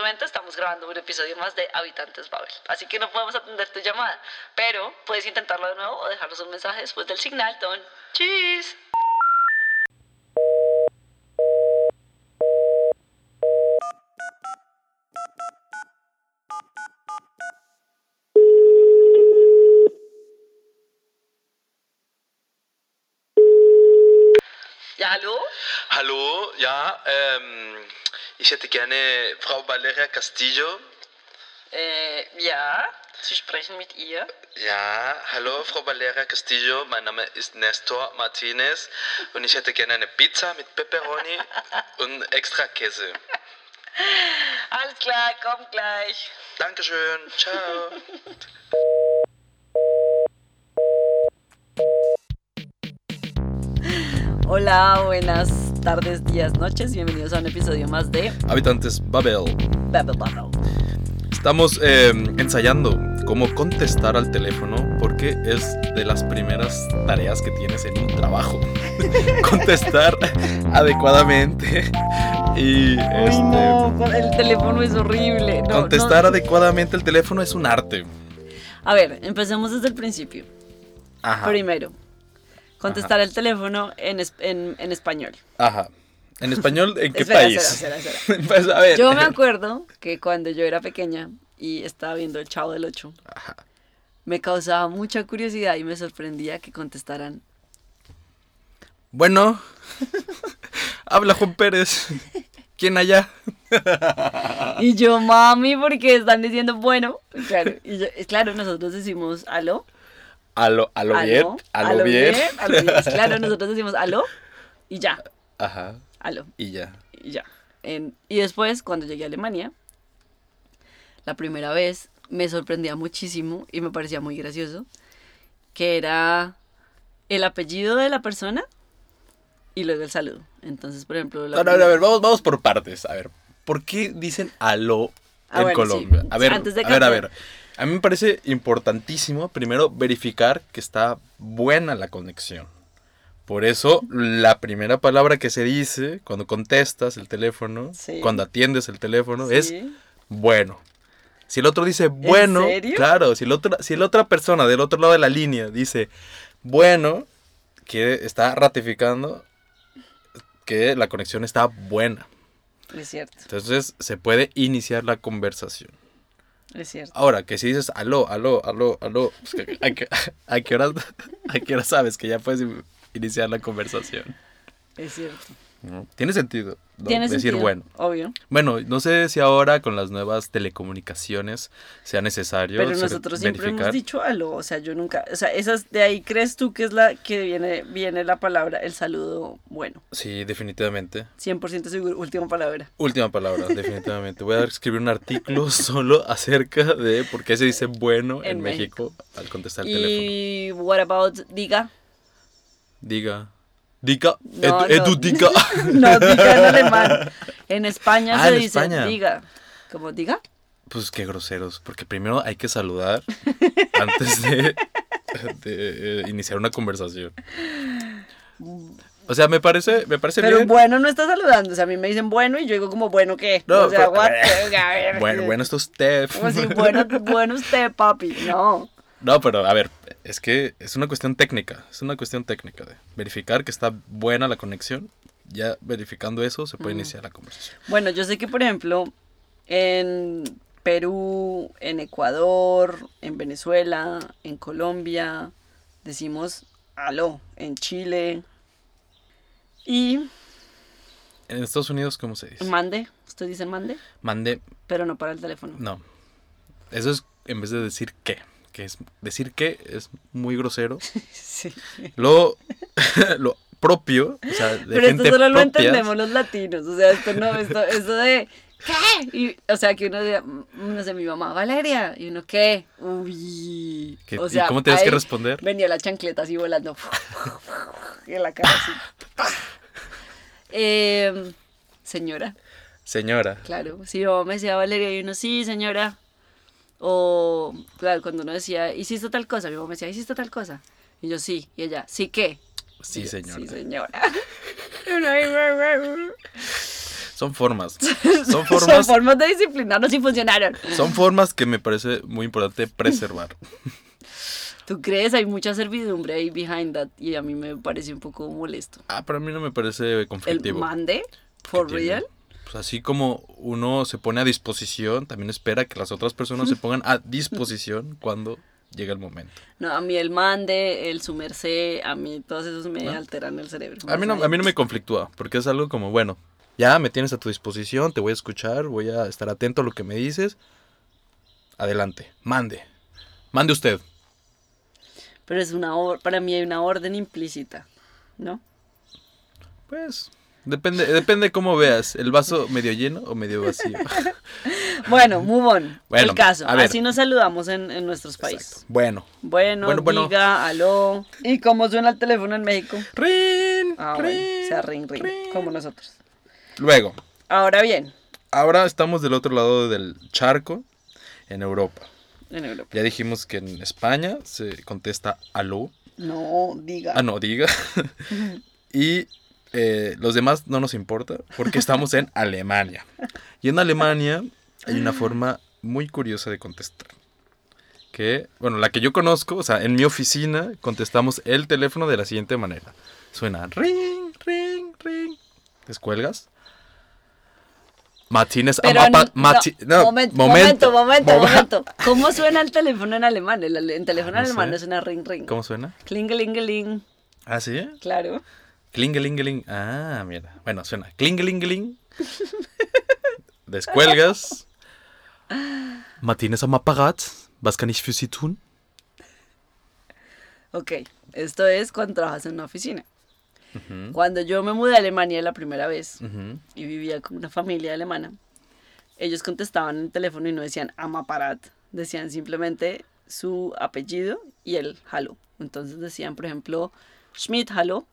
momento estamos grabando un episodio más de Habitantes Babel, así que no podemos atender tu llamada, pero puedes intentarlo de nuevo o dejarnos un mensaje después del signal, Don. ¡Cheese! Ja, hallo? Hallo, ja, ähm, ich hätte gerne Frau Valeria Castillo. Äh, ja, Sie sprechen mit ihr. Ja, hallo Frau Valeria Castillo, mein Name ist Nestor Martinez und ich hätte gerne eine Pizza mit Pepperoni und extra Käse. Alles klar, komm gleich. Dankeschön, ciao. Hola, buenas tardes, días, noches. Bienvenidos a un episodio más de Habitantes Babel. Babel Babel. Estamos eh, ensayando cómo contestar al teléfono porque es de las primeras tareas que tienes en un trabajo. contestar adecuadamente y Uy, este, no, el teléfono es horrible. No, contestar no. adecuadamente el teléfono es un arte. A ver, empecemos desde el principio. Ajá. Primero, contestar el teléfono en, en, en español. Ajá. ¿En español en qué Espera, país? espera, espera, espera. Pues, a ver. Yo me acuerdo que cuando yo era pequeña y estaba viendo el Chavo del Ocho, Ajá. me causaba mucha curiosidad y me sorprendía que contestaran. Bueno, habla Juan Pérez. ¿Quién allá? Y yo, mami, porque están diciendo bueno. Claro, y yo- claro, nosotros decimos aló. A lo, a lo bien, aló bien. Claro, nosotros decimos aló y ya, Ajá. aló Y ya. y ya. En- y después, cuando llegué a Alemania, la primera vez me sorprendía muchísimo y me parecía muy gracioso que era el apellido de la persona y luego el saludo. Entonces, por ejemplo, la No, no, no, a ver, vamos, vamos por partes. A ver, ¿por qué dicen aló Ah, en bueno, Colombia? sí. A ver, Antes de a ver, a ver. A mí me parece importantísimo primero verificar que está buena la conexión. Por eso, la primera palabra que se dice cuando contestas el teléfono, Sí. cuando atiendes el teléfono, es bueno. Si el otro dice bueno, claro, si, el otro, si la otra persona del otro lado de la línea dice bueno, que está ratificando que la conexión está buena. Es cierto, Entonces se puede iniciar la conversación. Es cierto. Ahora, que si dices aló, aló, aló, aló, pues que- ¿a, qué, a, qué hora, ¿a qué hora sabes que ya puedes in- iniciar la conversación? Es cierto. ¿No? Tiene sentido ¿no? Tiene decir sentido, bueno. Obvio. Bueno, no sé si ahora con las nuevas telecomunicaciones sea necesario Pero nosotros siempre hemos dicho algo, o sea, yo nunca, o sea, esas de ahí crees tú que es la que viene viene la palabra el saludo bueno. Sí, definitivamente. 100% seguro, última palabra. Última palabra, definitivamente. Voy a escribir un artículo solo acerca de por qué se dice bueno en, En México, al contestar el teléfono. Y what about diga? Diga. Diga. No, edu, no. edu, diga. No, diga en alemán. En España Ah, se en dice España. diga. ¿Cómo diga? Pues qué groseros, porque primero hay que saludar antes de, de, eh, iniciar una conversación. O sea, me parece, me parece Pero bien. bueno no está saludando, o sea, a mí me dicen bueno y yo digo como bueno qué? No, o sea, pero- what? Ver. Bueno, bueno, esto es usted. Como si bueno, bueno usted, papi. No. No, pero a ver, es que es una cuestión técnica, es una cuestión técnica de verificar que está buena la conexión. Ya verificando eso se puede iniciar la conversación. Bueno, yo sé que, por ejemplo, en Perú, en Ecuador, en Venezuela, en Colombia, decimos aló, en Chile. Y En Estados Unidos, ¿cómo se dice? mande, ustedes dicen mande, Mande, pero no para el teléfono. no. Eso es en vez de decir qué, que es decir qué es muy grosero. Sí. Lo, lo propio, o sea, de Pero gente esto solo lo entendemos los latinos, o sea, esto no, esto, esto de ¿qué? Y, o sea, que uno diga, mm, no sé, mi mamá, Valeria, y uno, ¿qué? Uy. que- o ¿y sea, cómo tienes que responder? Venía la chancleta así volando. y en la cara así. Em, señora, Señora, claro. Si mi mamá me decía Valeria y uno, sí, señora. O, claro, cuando uno decía, hiciste tal cosa, mi mamá me decía, hiciste tal cosa. Y yo, sí. Y ella, ¿sí qué? sí, señora. Sí, señora. Uno ahí, Son formas. Son Son formas, formas de disciplinarnos y funcionaron. son formas que me parece muy importante preservar. ¿Tú crees? Hay mucha servidumbre ahí behind that y a mí me parece un poco molesto. Ah, para mí no me parece El conflictivo. mande, for tiene. Pues así como uno se pone a disposición, también espera que las otras personas se pongan a disposición cuando llega el momento. No, a mí el mande, el su merced, a mí todos esos me ¿No? alteran el cerebro. A mí, no, a mí no me conflictúa, porque es algo como, bueno, ya me tienes a tu disposición, te voy a escuchar, voy a estar atento a lo que me dices. Adelante, mande. Mande usted. Pero es una or- para mí hay una orden implícita, ¿no? Pues, depende, depende cómo veas, el vaso medio lleno o medio vacío. Bueno, move on. Bueno, el caso. a ver. Así nos saludamos en, en nuestros países. Bueno. Bueno, Bueno, bueno. diga, aló. ¿Y cómo suena el teléfono en México? Rin, Ah, bueno, rin, o sea, ring, ring, rin. como nosotros. Luego, Ahora bien, ahora estamos del otro lado del charco, en Europa. en Europa. Ya dijimos que en España se contesta aló. No, diga. Ah, no, diga. y eh, los demás no nos importa porque estamos en Alemania. Y en Alemania hay una forma muy curiosa de contestar. Que, bueno, la que yo conozco, o sea, en mi oficina contestamos el teléfono de la siguiente manera. Suena ring, ring, ring. ¿Descuelgas? Martínez Pero Amapa- no, Mati- no, momento, momento, momento, Momen- momento. ¿Cómo suena el teléfono en alemán? El, el teléfono en No alemán sé. no suena ring, ring. ¿Cómo suena? Klingelingeling. ¿Ah, sí? Claro. Klingelingeling. Ah, mira. Bueno, suena. Klingelingeling. Descuelgas. Martínez am Apparat. Was kann ich für Sie tun? Ok, esto es cuando trabajas en una oficina. Cuando yo me mudé a Alemania la primera vez y vivía con una familia alemana, ellos contestaban en el teléfono y no decían amaparat, decían simplemente su apellido y el hallo. Entonces decían, por ejemplo, Schmidt hallo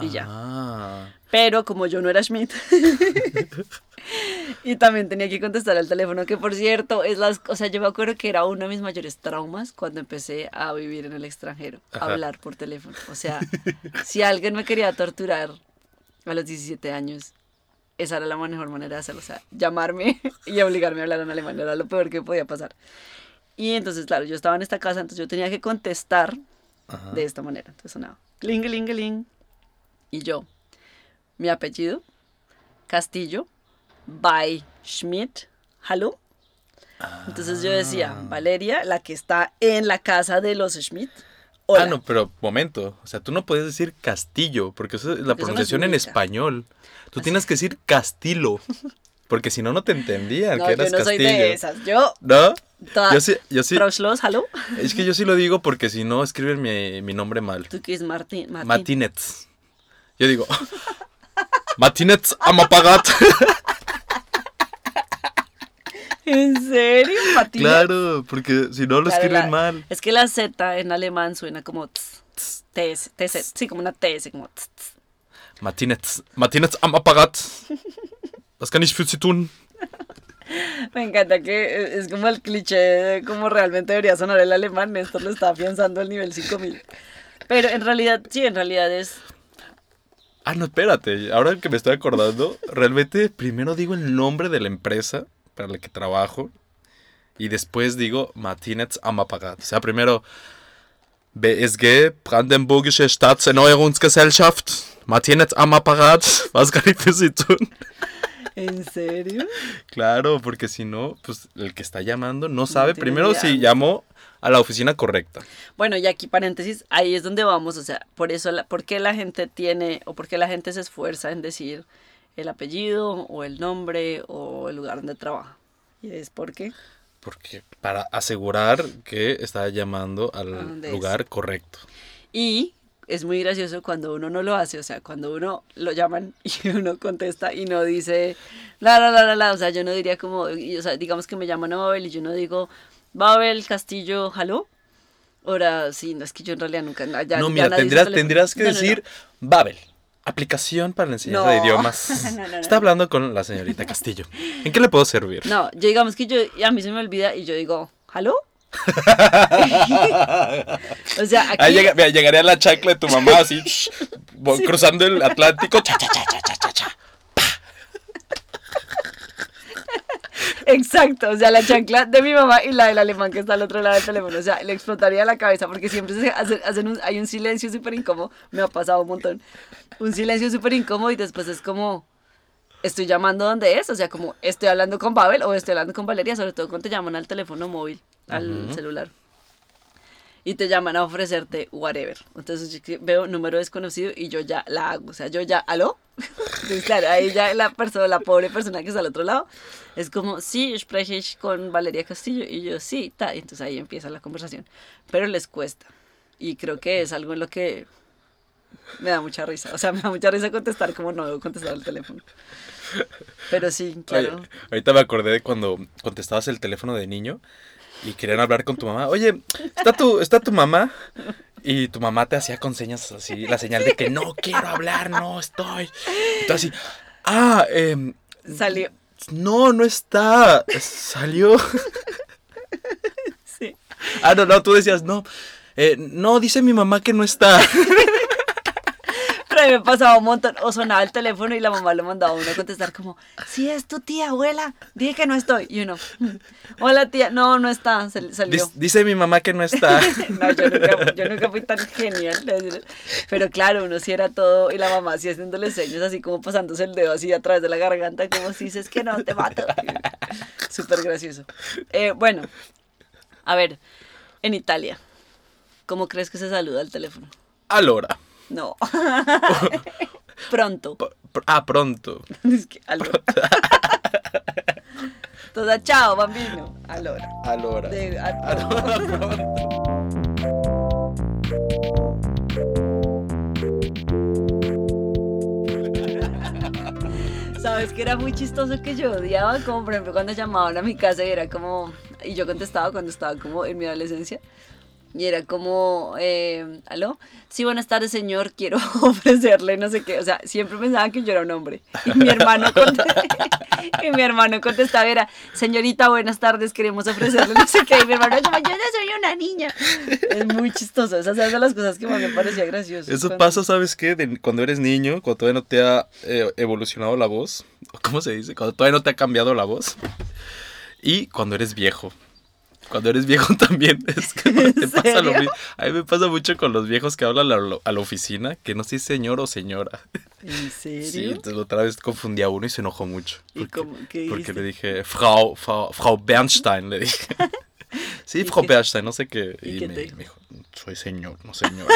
y ya. Ah. Pero como yo no era Schmidt y también tenía que contestar al teléfono, que por cierto, es las, o sea, yo me acuerdo que era uno de mis mayores traumas cuando empecé a vivir en el extranjero, Ajá. hablar por teléfono. O sea, si alguien me quería torturar a los 17 años, esa era la mejor manera de hacerlo, o sea, llamarme y obligarme a hablar en alemán, era lo peor que podía pasar. Y entonces, claro, yo estaba en esta casa, entonces yo tenía que contestar Ajá. de esta manera. Entonces sonaba klingelingeling. Y yo, mi apellido, Castillo, by Schmidt, hallo. Entonces yo decía, Valeria, la que está en la casa de los Schmidt. Hola. Ah, no, pero momento. O sea, tú no puedes decir castillo, porque eso es la es pronunciación en español. Tú tienes que decir castillo, porque si no, no te entendían No, que yo eras no soy de esas. Yo, ¿No? toda, Yo sí, yo sí. Es que yo sí lo digo porque si no, escriben mi, mi nombre mal. Tú que es Martín. Martín. Martínez. Yo digo, Martínez am Apparat. ¿En serio? Martín. Claro, porque si no lo Claro, escriben la- mal. Es que la Z en alemán suena como tss, tss, TS, TS, sí, como una TS, como. Martínez, Martínez am Apparat. Was kann ich für Sie tun? Me encanta que eh, es como el cliché de cómo realmente debería sonar el alemán. Néstor lo está afianzando al nivel 5000. Pero en realidad, sí, en realidad es. Ah, no, espérate. Ahora que me estoy acordando, realmente primero digo el nombre de la empresa para la que trabajo y después digo Martínez am. O sea, primero BSG, Brandenburgische Staatserneuerungsgesellschaft, Martínez am Apparat. Was kann ich für Sie tun? ¿En serio? Claro, porque si no, pues el que está llamando no sabe primero idea. si llamó a la oficina correcta. Bueno, y aquí paréntesis, ahí es donde vamos. O sea, por eso, la, ¿por qué la gente tiene o por qué la gente se esfuerza en decir el apellido o el nombre o el lugar donde trabaja? Y es porque. Porque para asegurar que está llamando al es? lugar correcto. Y es muy gracioso cuando uno no lo hace, o sea, cuando uno lo llaman y uno contesta y no dice la la la la la, o sea, yo no diría como, y, o sea, digamos que me llaman a Babel y yo no digo Babel Castillo, ¿hallo? Ahora sí, no es que yo en realidad nunca ya- no, mira, tendrás, tendrás que No, no, no. decir Babel, aplicación para la enseñanza de idiomas. Está hablando con la señorita Castillo. ¿En qué le puedo servir? No, yo digamos que yo a mí se me olvida y yo digo, ¿hallo? o sea, aquí Ahí llega- mira, llegaría la chacla de tu mamá así, bo- cruzando el Atlántico. cha, cha, cha. Exacto, o sea, la chancla de mi mamá y la del alemán que está al otro lado del teléfono, o sea, le explotaría la cabeza porque siempre se hacen, hacen un- hay un silencio súper incómodo, me ha pasado un montón, un silencio súper incómodo y después es como, estoy llamando donde es, o sea, como estoy hablando con Babel o estoy hablando con Valeria, sobre todo cuando te llaman al teléfono móvil, al celular. Y te llaman a ofrecerte whatever. Entonces yo veo número desconocido y yo ya la hago. O sea, yo ya, ¿aló? Entonces, claro, ahí ya la persona, la pobre persona que está al otro lado, es como, sí, spreche con Valeria Castillo. Y yo, sí, ta. Entonces ahí empieza la conversación. Pero les cuesta. Y creo que es algo en lo que me da mucha risa. O sea, me da mucha risa contestar como no debo contestar al teléfono. Pero sí, claro. Oye, ahorita me acordé de cuando contestabas el teléfono de niño y querían hablar con tu mamá. Oye, ¿está tu, está tu mamá? Y tu mamá te hacía con señas así, la señal de que no quiero hablar, no estoy. Y tú así, ah, em, Salió. no, no está. Salió. Sí. Ah, no, no, tú decías, no. eh, no, dice mi mamá que no está. Mí me pasaba un montón. O sonaba el teléfono y la mamá lo mandaba a uno a contestar como, si es tu tía, abuela, dije que no estoy. Y uno, "Mm, hola tía, no, no está, sal- salió. Dic- Dice mi mamá que no está. No, yo nunca, yo nunca fui tan genial. Pero claro, uno sí era todo y la mamá sí haciéndole señas así como pasándose el dedo así a través de la garganta como si dices que no, te mato. Súper gracioso. Eh, bueno, a ver, en Italia, ¿cómo crees que se saluda al teléfono? Alora. No. Pronto. P- Ah, pronto. Es que, allora. Toda chao, bambino. Allora. Alora. De- a- Alora, pronto. Sabes que era muy chistoso que yo odiaba, como por ejemplo cuando llamaban a mi casa y era como, y yo contestaba cuando estaba como en mi adolescencia, y era como, eh, ¿aló? Sí, buenas tardes, señor, quiero ofrecerle no sé qué, o sea, siempre pensaban que yo era un hombre, y mi hermano, conte- y mi hermano contestaba, era, señorita, buenas tardes, queremos ofrecerle no sé qué, y mi hermano, yo, yo ya soy una niña, es muy chistoso, esas son las cosas que más me parecía gracioso. Eso cuando- pasa, ¿sabes qué? De- cuando eres niño, cuando todavía no te ha eh, evolucionado la voz. ¿Cómo se dice? Cuando todavía no te ha cambiado la voz. Y cuando eres viejo. Cuando eres viejo también es que te pasa lo mismo. A mí me pasa mucho con los viejos que hablan a la, a la oficina, que no sé si señor o señora. ¿En serio? Sí, entonces otra vez confundí a uno y se enojó mucho. ¿Y Porque, cómo- qué porque le dije, Frau, Frau, Frau Bernstein, le dije. Sí, ¿Y Frau Bernstein, no sé qué. y Y, me, te me dijo, soy señor, no señora.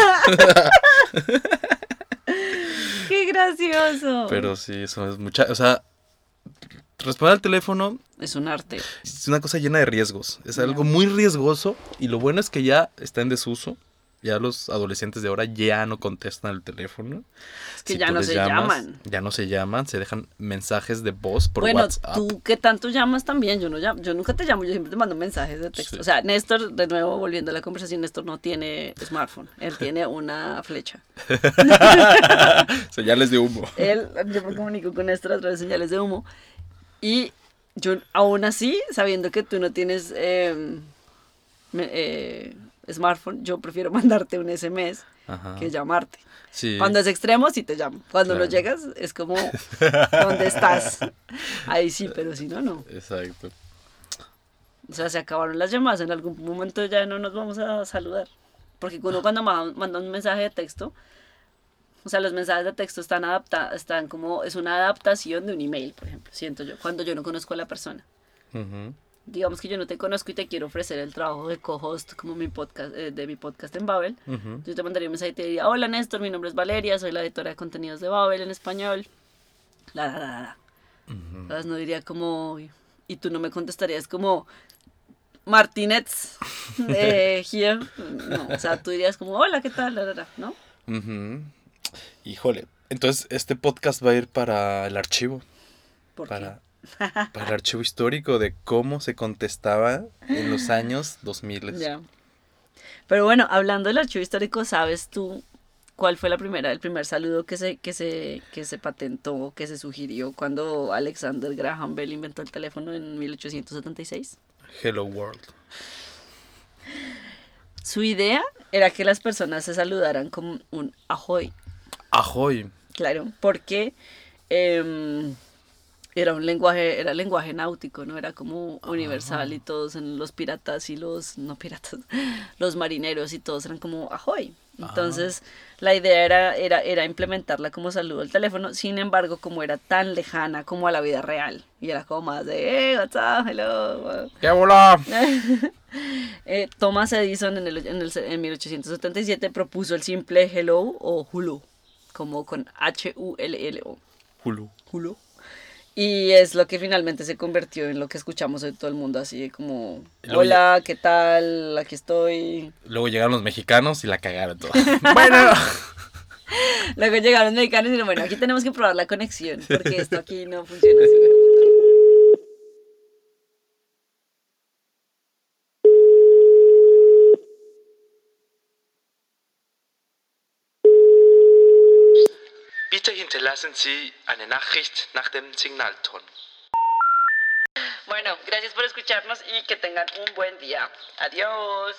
¡Qué gracioso! Pero sí, eso es mucha. O sea, responder al teléfono Es un arte. es una cosa llena de riesgos. Es algo muy riesgoso. Y lo bueno es que ya está en desuso. Ya los adolescentes de ahora ya no contestan el teléfono. Es que Si ya no se llamas, llaman. Ya no se llaman, se dejan mensajes de voz por bueno, WhatsApp. tú que tanto llamas también, yo no llamo, yo nunca te llamo, yo siempre te mando mensajes de texto. Sí. O sea, Néstor, de nuevo volviendo a la conversación, Néstor no tiene smartphone, él tiene una flecha. Señales de humo. Él, yo me comunico con Néstor a través de señales de humo. Y yo, aún así, sabiendo que tú no tienes eh, me- eh, smartphone, yo prefiero mandarte un SMS Ajá. que llamarte. Sí. Cuando es extremo, sí te llamo. Cuando no llegas, es como, ¿dónde estás? Ahí sí, pero si no, no. Exacto. O sea, se acabaron las llamadas. En algún momento ya no nos vamos a saludar. Porque uno cuando ma- manda un mensaje de texto, o sea, los mensajes de texto están adaptados, están como, es una adaptación de un email, por ejemplo, siento yo, cuando yo no conozco a la persona. Ujú. Digamos que yo no te conozco y te quiero ofrecer el trabajo de co-host como mi podcast, eh, de mi podcast en Babel. Ujú. Yo te mandaría un mensaje y te diría, hola Néstor, mi nombre es Valeria, soy la editora de contenidos de Babel en español. La, la, la, la. Ujú. ¿Sabes? No diría como, y tú no me contestarías como, Martínez, eh, here. No, o sea, tú dirías como, hola, ¿qué tal? La, la, la, ¿No? Ujú. Híjole. Entonces, este podcast va a ir para el archivo. ¿Por para, para el archivo histórico de cómo se contestaba en los años 2000. qué? Ya. Pero bueno, hablando del archivo histórico, ¿sabes tú cuál fue la primera, el primer saludo que se, que se, que se patentó, que se sugirió cuando Alexander Graham Bell inventó el teléfono en 1876? Hello World. Su idea era que las personas se saludaran con un ahoy, Ahoy. claro, porque em, era un lenguaje, era lenguaje náutico, ¿no? Era como universal y todos en los piratas y los, no piratas, los marineros y todos eran como ahoy. Entonces, la idea era, era, era implementarla como saludo al teléfono, sin embargo, como era tan lejana como a la vida real, y era como más de, hey, what's up, hello. ¡Qué bola! Eh, Thomas Edison en, el, en, el, en 1877 propuso el simple hello o hulu, como con H-U-L-L-O. Hulu. Hulu. Y es lo que finalmente se convirtió en lo que escuchamos hoy todo el mundo, así como, Luego hola, ¿qué tal? Aquí estoy. Luego llegaron los mexicanos y la cagaron todo. bueno. Luego llegaron los mexicanos y dijeron, bueno, aquí tenemos que probar la conexión, porque esto aquí no funciona así. Hinterlassen Sie eine Nachricht nach dem Signalton. Bueno, gracias por escucharnos y que tengan un buen día. Adiós.